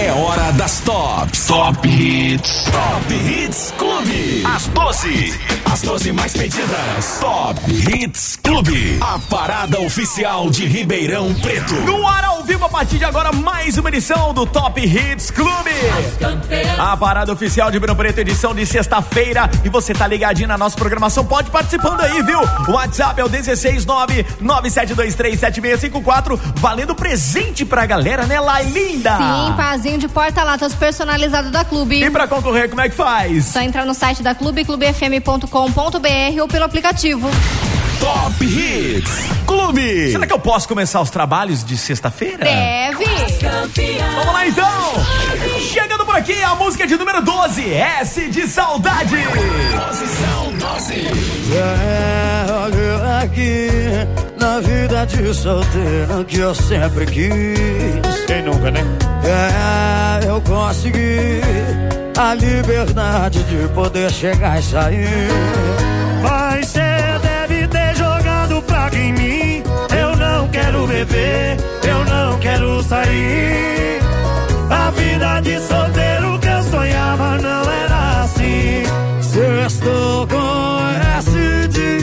É hora das tops. Top Hits. Top Hits Clube. Às 12. As 12 mais pedidas. Top Hits Clube. A parada oficial de Ribeirão Preto. No ar ao vivo a partir de agora mais uma edição do Top Hits Clube. A parada oficial de Ribeirão Preto, edição de sexta-feira. E você tá ligadinho na nossa programação, pode participando aí, viu? O WhatsApp é o 16997237654, valendo presente pra galera, né, Lai linda? Sim, de porta-latas personalizado da Clube. E pra concorrer, como é que faz? Só entrar no site da Clube, clubefm.com.br ou pelo aplicativo. Top Hits Clube. Será que eu posso começar os trabalhos de sexta-feira? Deve. Vamos lá então! Chegando por aqui a música de número 12, S de Saudade. Posição 12. É, olha aqui, na vida de solteiro que eu sempre quis. Quem nunca, né? É, eu consegui a liberdade de poder chegar e sair. Mas cê deve ter jogado praga em mim. Eu não quero beber, eu não quero sair. A vida de solteiro que eu sonhava não era assim. Se estou com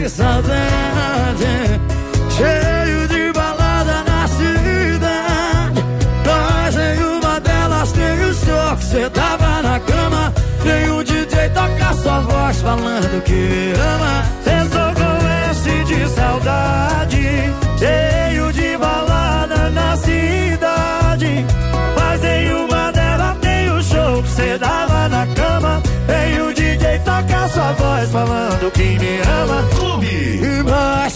de saudade, cheio de balada na cidade. Mas em uma delas tem o show que cê tava na cama. Tem o DJ toca sua voz falando que ama. Cê com S de saudade, cheio de balada na cidade. Mas em uma delas tem o show que cê dava na cama. Tem o DJ toca sua voz falando que me ama.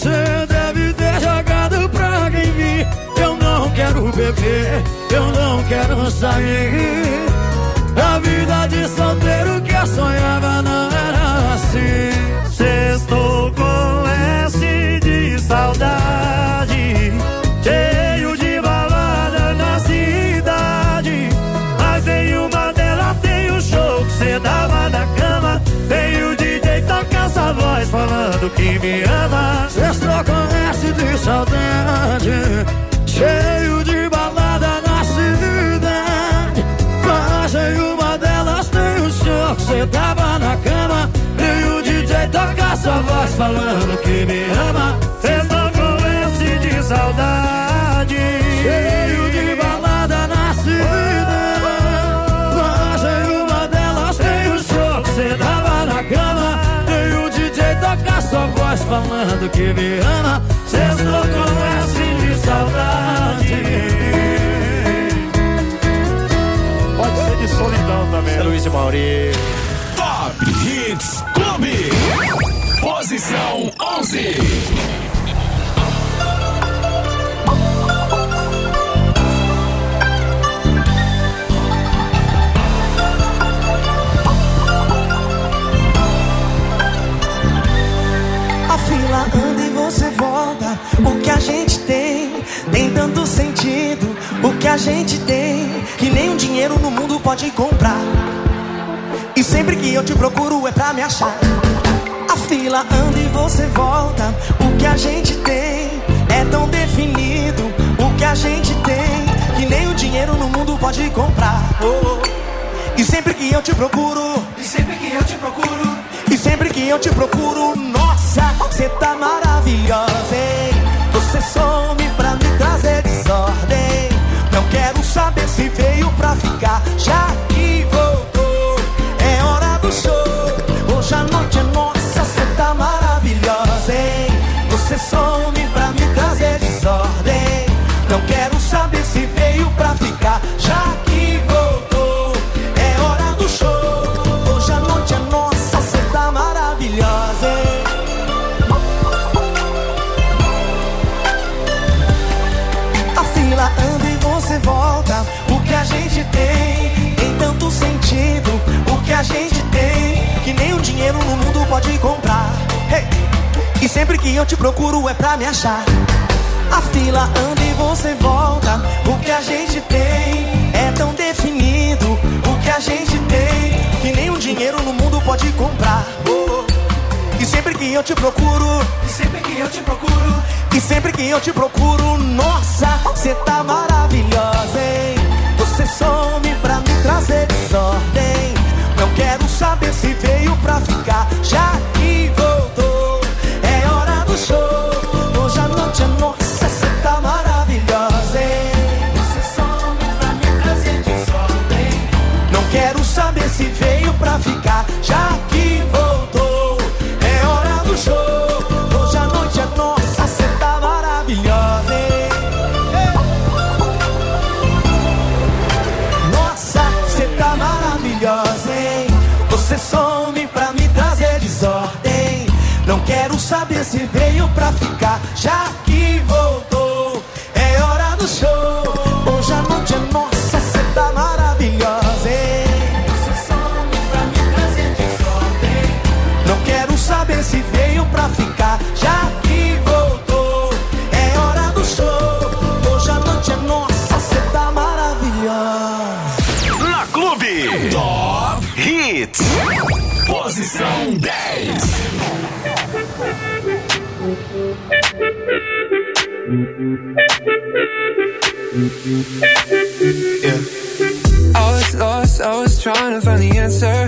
Clube. Mas cê deve ter jogado praga em mim. Eu não quero beber, eu não quero sair. A vida de solteiro que eu sonhava não era assim. Falando que me ama. Sextou com S de saudade, cheio de balada na cidade. Mas em uma delas tem o show que cê tava na cama. E o DJ toca sua voz falando que me ama. Sextou com S de saudade, falando que me ama. Sextou com S de saudade. Pode ser de solidão também. É Luiz e Mauri. Top Hits Clube. Posição 11. A fila anda e você volta. O que a gente tem tem tanto sentido. O que a gente tem que nem um dinheiro no mundo pode comprar. E sempre que eu te procuro é pra me achar. A fila anda e você volta. O que a gente tem é tão definido. O que a gente tem que nem o dinheiro no mundo pode comprar. Oh, oh. E sempre que eu te procuro, e sempre que eu te procuro, e sempre que eu te procuro, nossa, você tá maravilhosa, hein? Você some pra me trazer desordem. Não quero saber se veio pra ficar, já que voltou. É hora do show. Hoje a noite é nossa, você tá maravilhosa, hein? Você some pra me trazer desordem. Não quero que eu te procuro é pra me achar. A fila anda e você volta. O que a gente tem é tão definido. O que a gente tem que nenhum dinheiro no mundo pode comprar. E sempre que eu te procuro, e sempre que eu te procuro, e sempre que eu te procuro, nossa, você tá maravilhosa, hein? Você some pra me trazer desordem. Não quero saber se veio pra ficar. Quero saber se veio pra ficar, I was lost, I was trying to find the answer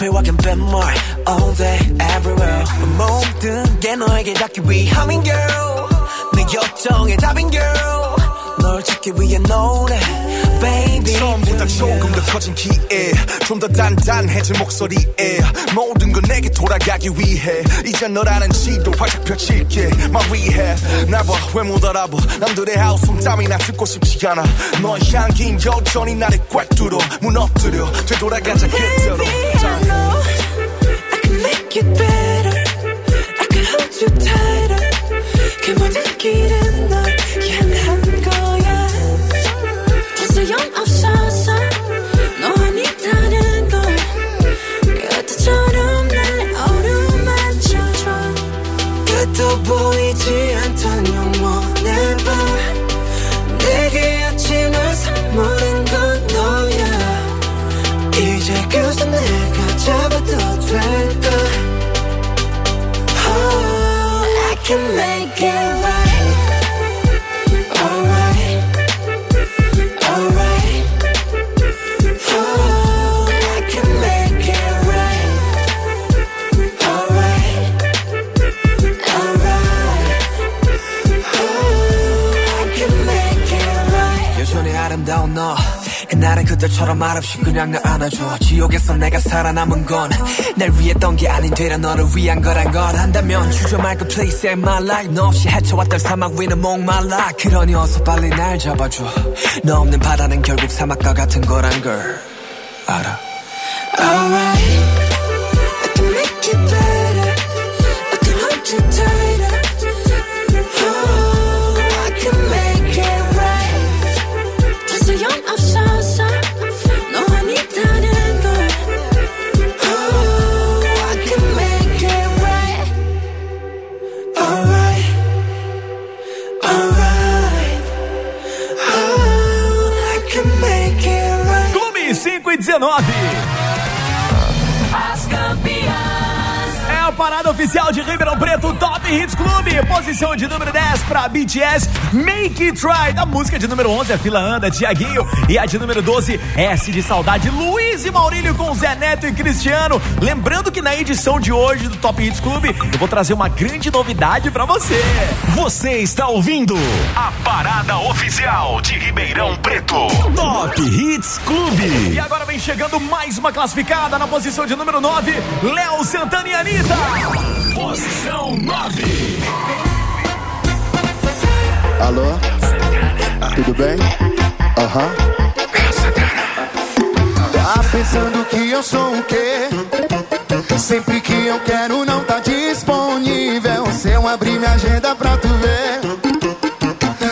내손 트러플 확인 뱃물 All day everywhere. 모든 게 너에게 닿기 위함인 girl. 내 요청의 답인 girl. 널 찾기 위해 노래 baby. 처음보다 조금 더 커진 기에 좀 더 단단해진 목소리에 모든 건 내게 돌아가기 위해. 이제 너라는 지도 활짝 펼칠게 말 위해. 나봐 왜 못 알아봐? 남들의 하우스 땀이나 듣고 싶지 않아. 너의 향긴 여전히 나를 꽉 뚫어 무너뜨려 되돌아가자 그대로 보이지 않던 영원의 밤. 내게 때처럼 말없이 그냥 날 안아줘. 지옥에서 내가 살아남은 건 날 위했던 게 아닌 되려 너를 위한 거란 걸. 한다면 주저 말고 please save my life. 너 없이 헤쳐왔던 사막 위는 목말라. 그러니 어서 빨리 날 잡아줘. 너 없는 바다는 결국 사막과 같은 거란 걸 알아. Alright, 2019. As campeãs. É a parada oficial de Ribeirão Preto Top Hits Clube. Posição de número 10 para BTS Make It Right. A música de número 11 a Fila Anda, Tiaguinho. E a de número 12, S de Saudade, Lu e Maurílio com Zé Neto e Cristiano. Lembrando que na edição de hoje do Top Hits Clube, eu vou trazer uma grande novidade para você. Você está ouvindo a parada oficial de Ribeirão Preto. Top Hits Clube. E agora vem chegando mais uma classificada na posição de número 9, Léo Santana e Anitta. Posição 9. Alô? Tudo bem? Aham. Tá pensando que eu sou o quê? Sempre que eu quero não tá disponível. Se eu abrir minha agenda pra tu ver,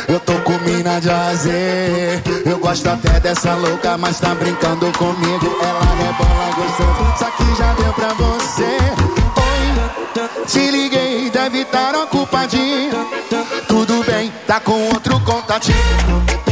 eu tô com mina de azer. Eu gosto até dessa louca, mas tá brincando comigo. Ela rebola gostando, isso aqui já deu pra você. Oi, te liguei, deve estar ocupadinho. Tudo bem, tá com outro contatinho.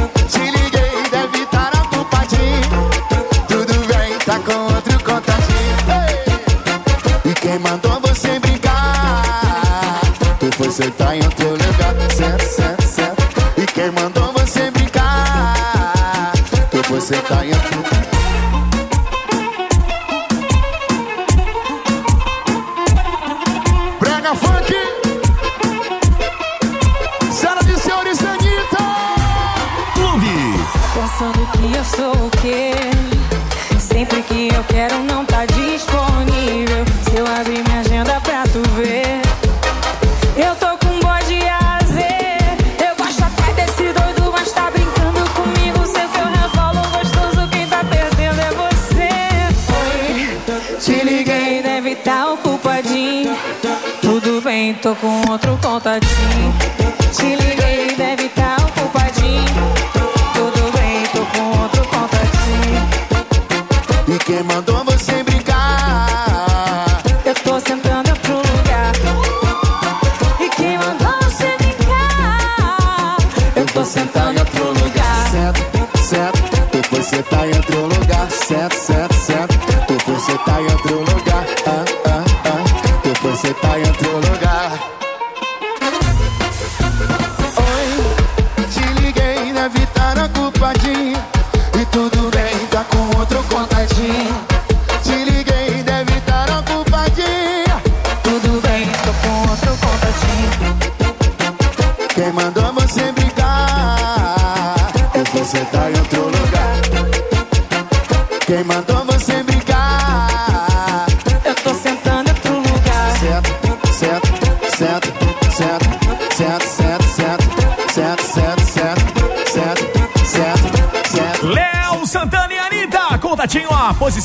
Foi sentar em outro lugar. Certo, certo, certo. E quem mandou você brincar? Tu foi sentar em outro lugar. Brega funk. Senhoras e senhores, Anitta. Clube. Pensando que eu sou o quê? Sempre que eu quero não tá disponível. Se eu abrir minha agenda pra tu ver, tô com outro contatinho. Te liguei, deve tá ocupadinho. Tudo bem, tô com outro contatinho. E quem mandou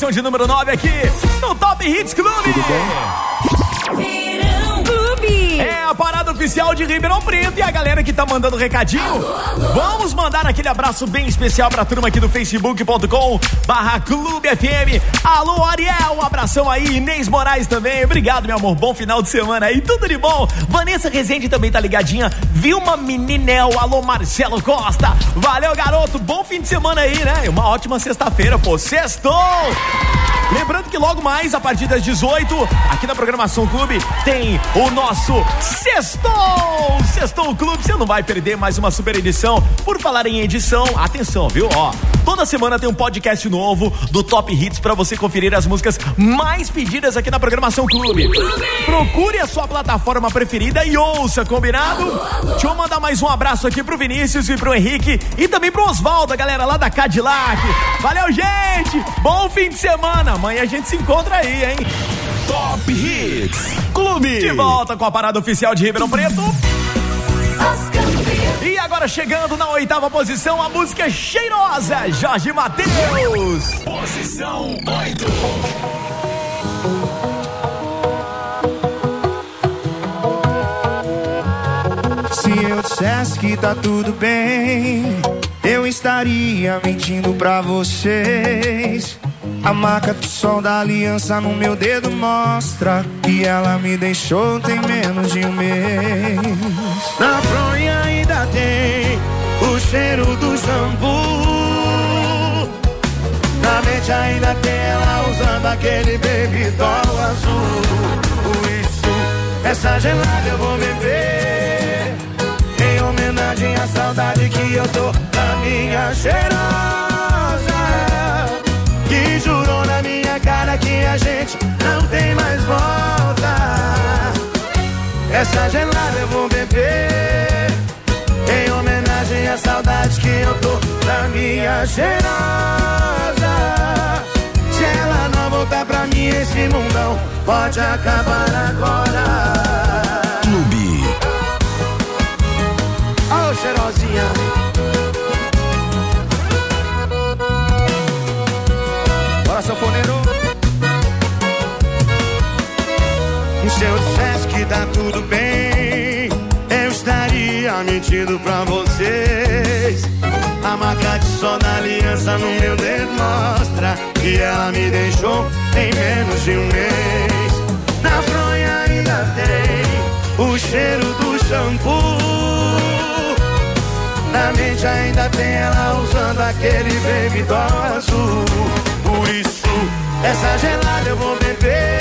Posição de número 9 aqui no Top Hits Clube. Verão Clube. É a parada oficial de Ribeirão Preto e a galera que tá mandando recadinho. Vamos mandar aquele abraço bem especial pra turma aqui do facebook.com barra Clube FM. Alô, Ariel, um abração aí. Inês Moraes também. Obrigado, meu amor. Bom final de semana aí. Tudo de bom. Vanessa Rezende também tá ligadinha. Vilma Meninel. Alô, Marcelo Costa. Valeu, garoto. Bom fim de semana aí, né? E uma ótima sexta-feira, pô. Sextou! Lembrando que logo mais, a partir das 18, aqui na programação Clube, tem o nosso Sextou! Sextou Clube, você não vai perder mais uma super edição. Por falar em edição, atenção, viu? Ó, toda semana tem um podcast novo do Top Hits pra você conferir as músicas mais pedidas aqui na programação Clube. Procure a sua plataforma preferida e ouça, combinado? Deixa eu mandar mais um abraço aqui pro Vinícius e pro Henrique e também pro Oswaldo, a galera lá da Cadillac. Valeu, gente! Bom fim de semana! Amanhã a gente se encontra aí, hein? Top Hits Clube. De volta com a parada oficial de Ribeirão Preto. E agora chegando na oitava posição, a música cheirosa, Jorge Matheus. Posição 8. Se eu dissesse que tá tudo bem, eu estaria mentindo pra vocês. A marca do sol da aliança no meu dedo mostra que ela me deixou tem menos de um mês. Na fronha ainda tem o cheiro do shampoo. Na mente ainda tem ela usando aquele baby doll azul. Por isso, essa gelada eu vou beber. Em homenagem à saudade que eu tô da minha cheirosa. a gente não tem mais volta. Essa gelada eu vou beber em homenagem à saudade que eu tô da minha cheirosa. Se ela não voltar pra mim, esse mundão pode acabar agora. Tá tudo bem, eu estaria mentindo pra vocês. A marca de sol da aliança no meu dedo mostra que ela me deixou em menos de um mês. Na fronha ainda tem o cheiro do shampoo. Na mente ainda tem ela usando aquele baby azul. Por isso, essa gelada eu vou beber.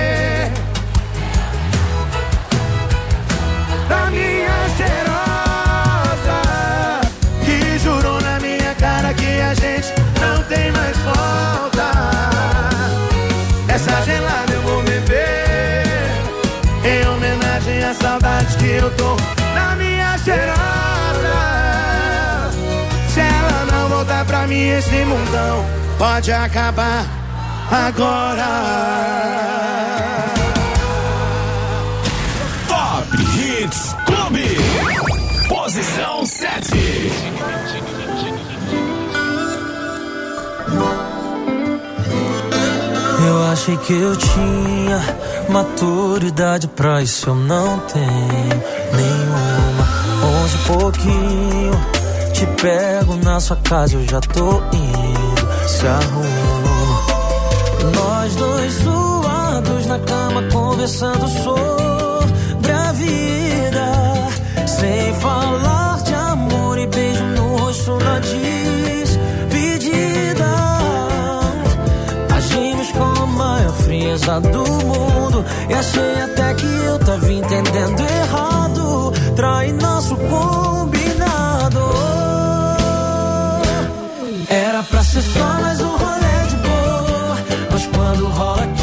esse mundão pode acabar agora. Top Hits Clube. Posição 7. Eu achei que eu tinha maturidade pra isso, eu não tenho nenhuma. Onze pouquinho, te pego na sua casa, eu já tô indo, se arruma. Nós dois suados na cama conversando sobre a vida. Sem falar de amor e beijo no rosto na despedida. Agimos com a maior frieza do mundo. E achei até que eu tava entendendo errado. Trai nosso combinado. Pra ser só mais um rolê de boa. Mas quando rola química,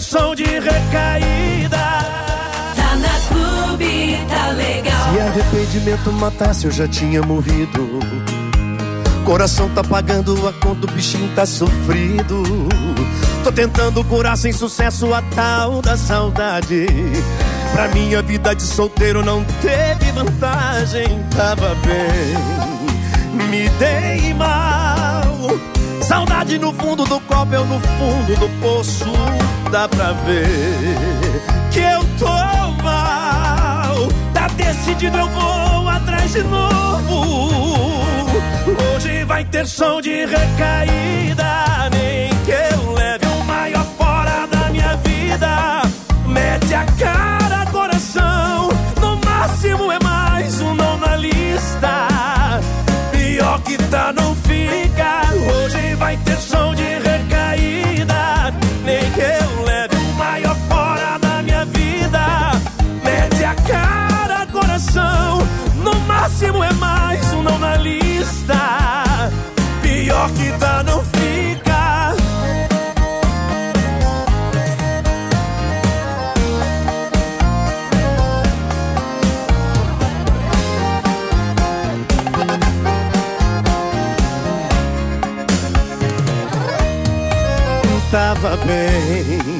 som de recaída. Tá na clube, tá legal. Se arrependimento matasse, eu já tinha morrido. Coração tá pagando a conta, o bichinho tá sofrido. Tô tentando curar sem sucesso a tal da saudade. Pra minha vida de solteiro não teve vantagem, tava bem, me dei mal. Saudade no fundo do copo, eu no fundo do poço. Dá pra ver que eu tô mal. Tá decidido, eu vou atrás de novo. Hoje vai ter som de recaída. Lista. Pior que tá, não fica. Tava bem,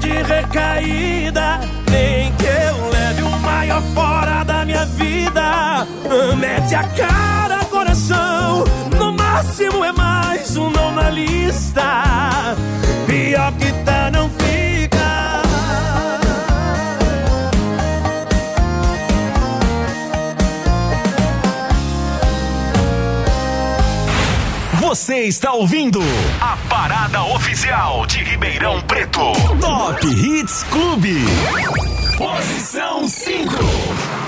De recaída. Nem que eu leve o maior fora da minha vida. Mete a cara, coração. No máximo é mais um não na lista. Pior que tá, não Você está ouvindo a parada oficial de Ribeirão Preto. Top Hits Clube. Posição 5.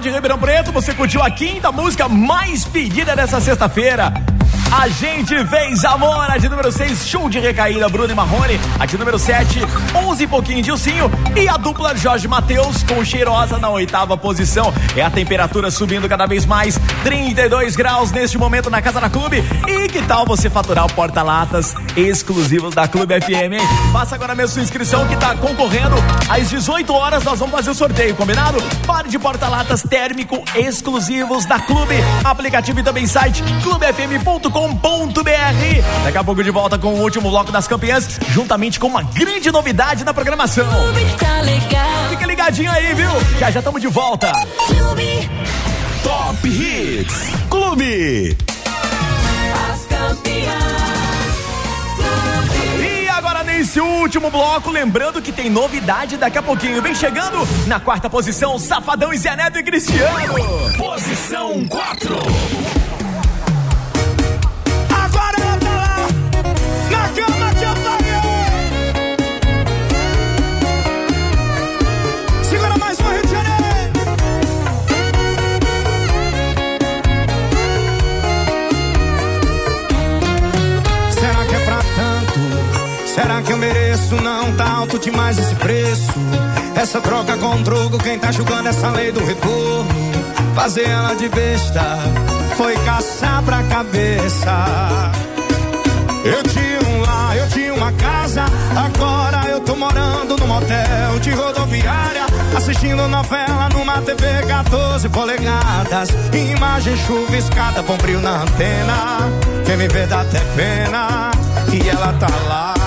de Ribeirão Preto, você curtiu a quinta música mais pedida dessa sexta-feira. A gente fez amor, a de número 6, show de recaída, Bruno e Marrone. A de número 7, 11 e pouquinho de Ursinho. E a dupla Jorge Matheus com cheirosa na oitava posição. É a temperatura subindo cada vez mais, 32 graus neste momento na Casa da Clube. E que tal você faturar o porta-latas exclusivos da Clube FM? Faça agora mesmo sua inscrição que tá concorrendo. Às 18 horas nós vamos fazer o sorteio, combinado? Pare de porta-latas térmico exclusivos da Clube. Aplicativo e também site clubefm.com.br. Daqui a pouco de volta com o último bloco das campeãs, juntamente com uma grande novidade na programação. Tá legal. Fica ligadinho aí, viu? Já já estamos de volta. Clube. Top Hits Clube. Nesse último bloco, lembrando que tem novidade daqui a pouquinho. Vem chegando na quarta posição, Safadão e Zé Neto e Cristiano. Posição 4. Mereço? Não tá alto demais esse preço. Essa troca com troco, quem tá julgando essa lei do retorno? Fazer ela de besta foi caçar pra cabeça. Eu tinha um lar, eu tinha uma casa. Agora eu tô morando num motel de rodoviária. Assistindo novela numa TV 14 polegadas. Imagem chuviscada, bombril na antena. Quem me vê dá até pena. E ela tá lá.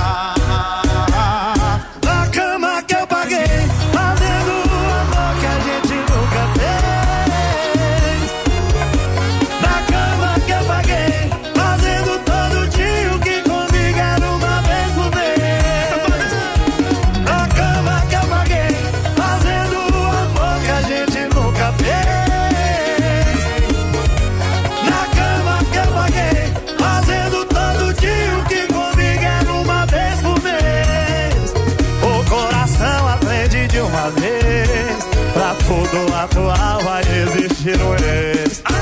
Atual vai existir um ex.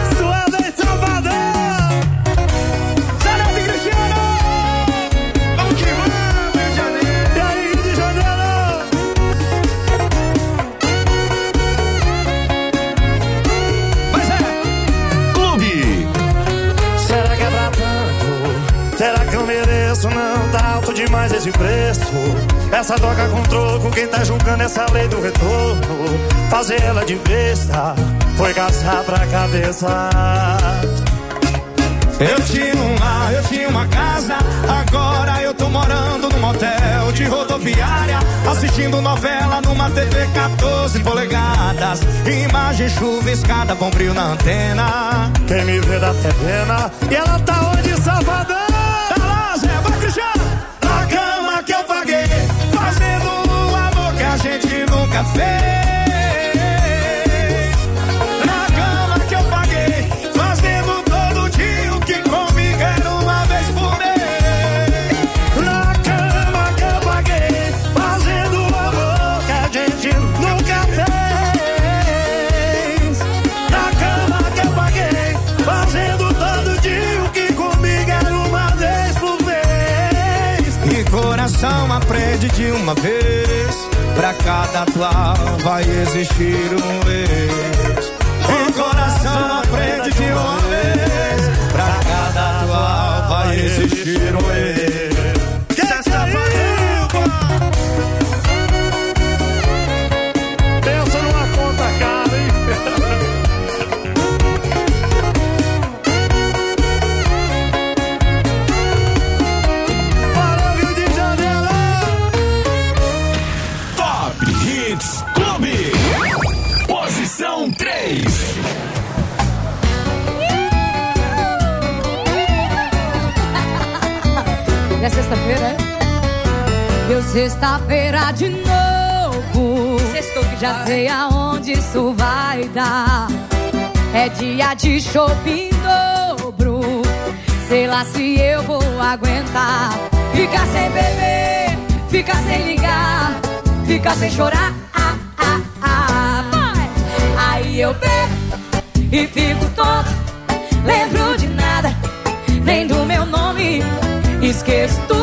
Esse preço. Essa troca com troco, quem tá julgando essa lei do retorno? Fazer ela de besta foi caçar pra cabeça. Eu tinha um lar, eu tinha uma casa. Agora eu tô morando num motel de rodoviária. Assistindo novela numa TV 14 polegadas. Imagem chuviscada, bombril na antena. Quem me vê dá até pena. E ela tá onde, Salvador? Nunca fez. Na cama que eu paguei, fazendo todo dia o que comigo era uma vez por mês. Na cama que eu paguei, fazendo amor que a gente nunca fez. Na cama que eu paguei, fazendo todo dia o que comigo era uma vez por mês. E coração aprende de uma vez. Pra cada atual vai existir um ex. Sexta-feira de novo. Sextou que Já sei aonde isso vai dar. É dia de shopping dobro. Sei lá se eu vou aguentar. Ficar sem beber, ficar sem ligar, ficar sem chorar. Ah, ah, ah. Vai! Aí eu bebo e fico tonto. Lembro de nada, nem do meu nome. Esqueço tudo,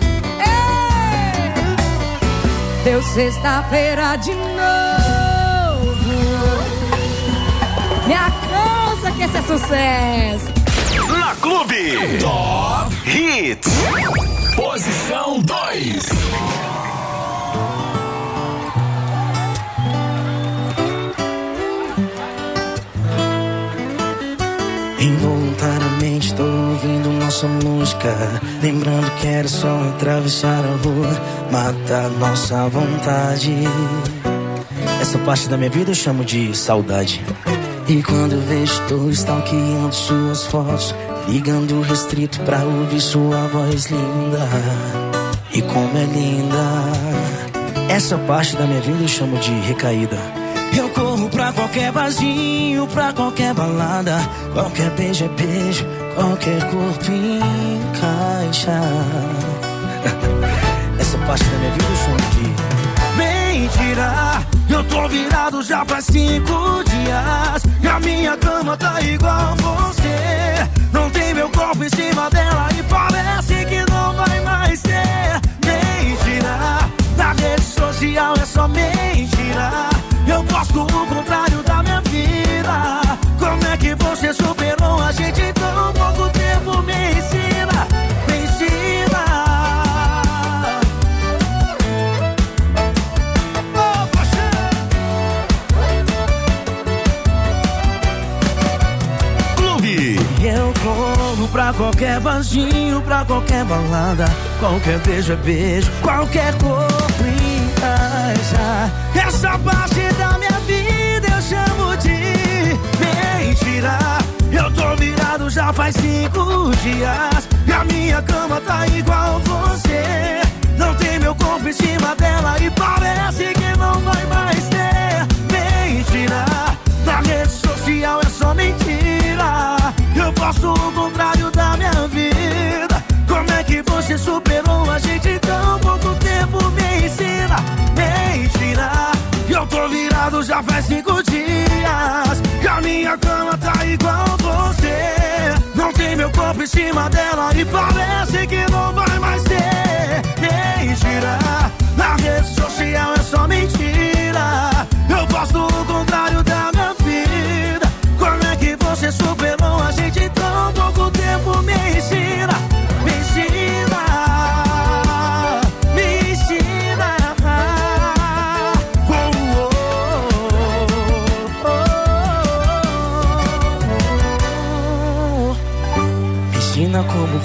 Deu sexta-feira de novo. Me alcança que esse é sucesso. Na Clube. Top Hits. Posição 2. Nossa música Lembrando que era só atravessar a rua Matar nossa vontade. Essa parte da minha vida eu chamo de saudade. E quando vejo tô stalkeando suas fotos Ligando restrito pra ouvir sua voz linda. E como é linda. Essa parte da minha vida eu chamo de recaída. Eu corro pra qualquer barzinho, pra qualquer balada. Qualquer beijo é beijo, qualquer corpo encaixa. Essa parte da minha vida eu de mentira. Eu tô virado já faz cinco dias. E a minha cama tá igual você. Não tem meu corpo em cima dela e parece que não vai mais ter. Mentira. Na rede social é só mentira. Eu gosto o contrário da minha vida. Como é que você superou a gente em tão pouco tempo? Me ensina, me ensina. Oh. Clube. Eu corro pra qualquer barzinho pra qualquer balada. Qualquer beijo é beijo, qualquer corpo encaixa. Essa parte da Eu tô virado já faz cinco dias. E a minha cama tá igual você. Não tem meu corpo em cima dela e parece que não vai mais ter. Mentira. Na rede social é só mentira. Eu posso o contrário da minha vida. Como é que você superou a gente em tão pouco tempo? Me ensina, mentira. Eu tô virado já faz cinco dias. Minha cama tá igual você. Não tem meu corpo em cima dela e parece que não vai mais ter. Mentira. Na rede social é só mentira. Eu posto o contrário da minha vida. Como é que você superou a gente em tão pouco tempo? Me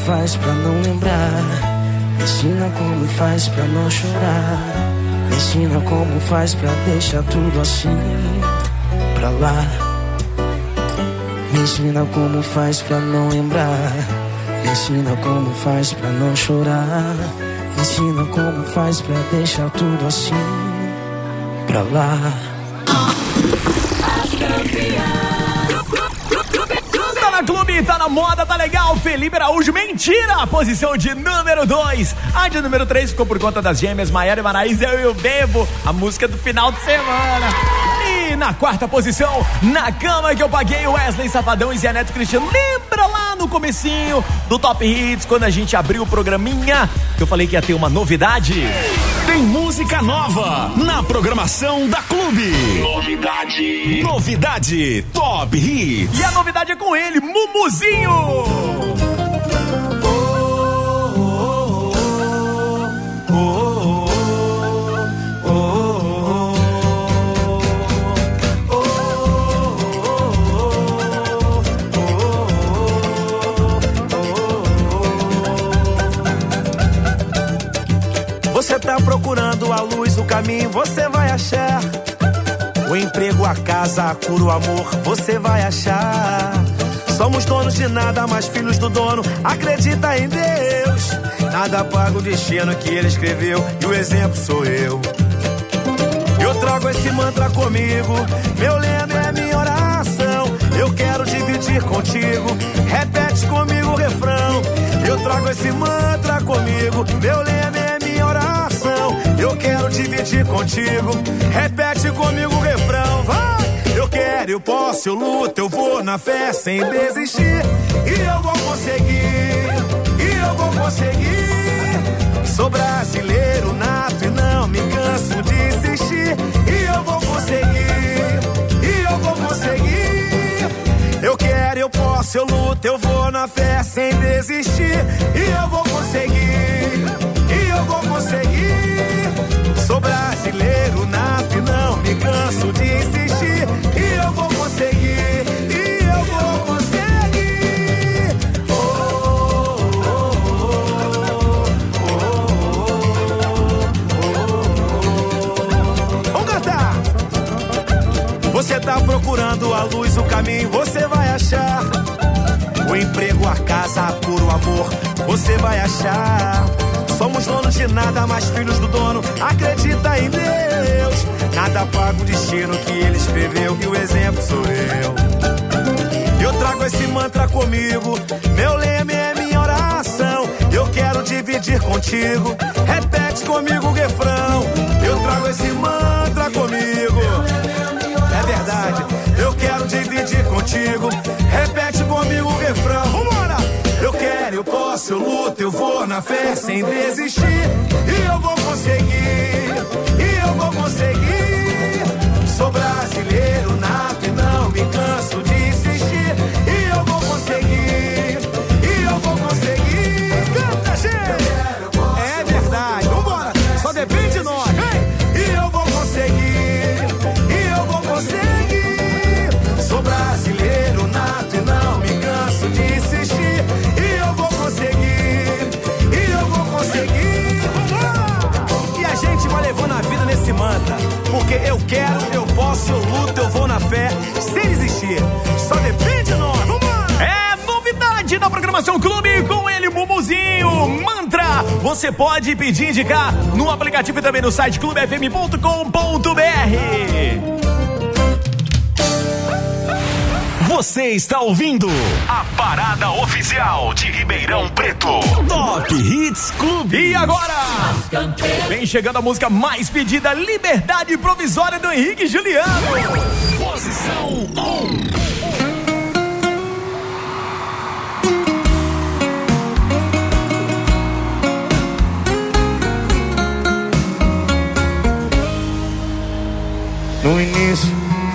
faz pra não lembrar. Me ensina como faz pra não chorar. Me ensina como faz pra deixar tudo assim pra lá. Me ensina como faz pra não lembrar. Me ensina como faz pra não chorar. Me ensina como faz pra deixar tudo assim pra lá. Na moda, tá legal. Felipe Araújo, mentira! Posição de número 2. A de número 3 ficou por conta das gêmeas Maiara e Maraísa, Eu e o Bebo, a música do final de semana. E na quarta posição, na cama que eu paguei, Wesley Safadão e Zé Neto Cristiano. Lembra lá no comecinho do Top Hits, quando a gente abriu o programinha, que eu falei que ia ter uma novidade? Tem música nova na programação da Clube. Novidade. Novidade Top Hits. E a novidade é com ele, Mumuzinho! Tá procurando a luz, o caminho, você vai achar. O emprego, a casa, a cura, o amor, você vai achar. Somos donos de nada, mas filhos do dono, acredita em Deus. Nada paga o destino que ele escreveu, e o exemplo sou eu. Eu trago esse mantra comigo, meu lema é minha oração. Eu quero dividir contigo, repete comigo o refrão. Eu trago esse mantra comigo, meu lema contigo, repete comigo o refrão. Vai! Eu quero, eu posso, eu luto, eu vou na fé sem desistir. E eu vou conseguir, e eu vou conseguir. Sou brasileiro nato e não me canso de insistir. E eu vou conseguir, e eu vou conseguir. Eu quero, eu posso, eu luto, eu vou na fé sem desistir. E eu vou conseguir, e eu vou conseguir. Sou brasileiro nato e não me canso de insistir. E eu vou conseguir, e eu vou conseguir. Oh, Vamos cantar! Você tá procurando a luz, o caminho, você vai achar. O emprego, a casa, cura, o amor, você vai achar. Somos donos de nada, mas filhos do dono, acredita em Deus. Nada paga o destino que ele escreveu, e o exemplo sou eu. Eu trago esse mantra comigo, meu lema é minha oração. Eu quero dividir contigo, repete comigo o refrão. Eu trago esse mantra comigo. É verdade, eu quero dividir contigo. Posso, eu luto, eu vou na fé sem desistir. E eu vou conseguir, e eu vou conseguir. Sou brasileiro Porque eu quero, eu posso, eu luto, eu vou na fé, sem desistir. Só depende de nós. Vambora! É novidade na programação Clube com ele, Mumuzinho, Mantra. Você pode pedir indicar no aplicativo e também no site clubefm.com.br. Você está ouvindo a parada oficial de Ribeirão Preto. Top Hits Clube. E agora? Vem chegando a música mais pedida, Liberdade Provisória do Henrique Juliano. Posição 1. No início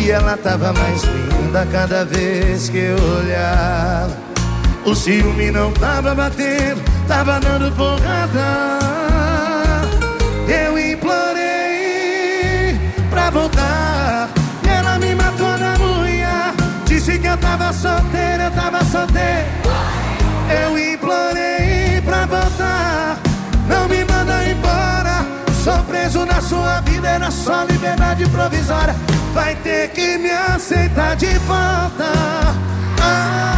E ela tava mais linda cada vez que eu olhava. O ciúme não tava batendo, tava dando porrada. Eu implorei pra voltar. E ela me matou na unha. Disse que eu tava solteira, eu tava solteira. Eu implorei pra voltar. Preso na sua vida, era só liberdade provisória. Vai ter que me aceitar de volta. Ah,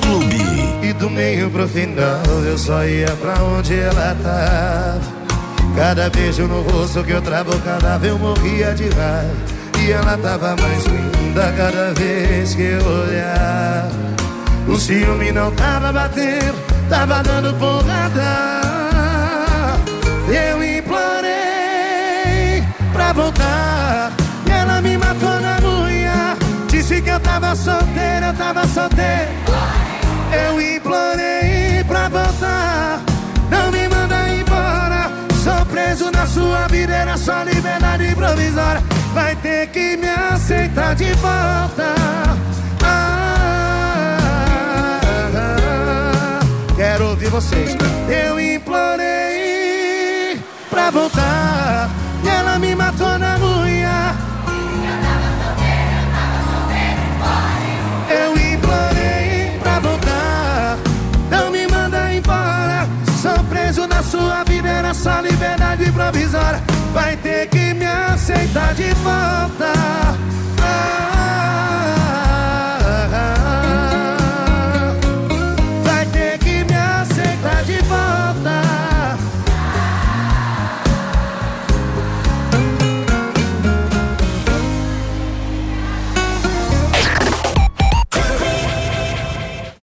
Clube. E do meio pro final eu só ia pra onde ela tava. Cada beijo no rosto que eu travo cadáver eu morria de raiva. E ela tava mais linda cada vez que eu olhava. O ciúme não tava batendo, tava dando porrada. Eu implorei pra voltar. E ela me matou na unha. Disse que eu tava solteira, eu tava solteira. Eu implorei pra voltar. Na sua vida, era só liberdade provisória. Vai ter que me aceitar de volta. Ah, quero ouvir vocês. Eu implorei pra voltar. Sua vida, era só liberdade provisória. Vai ter que me aceitar de volta.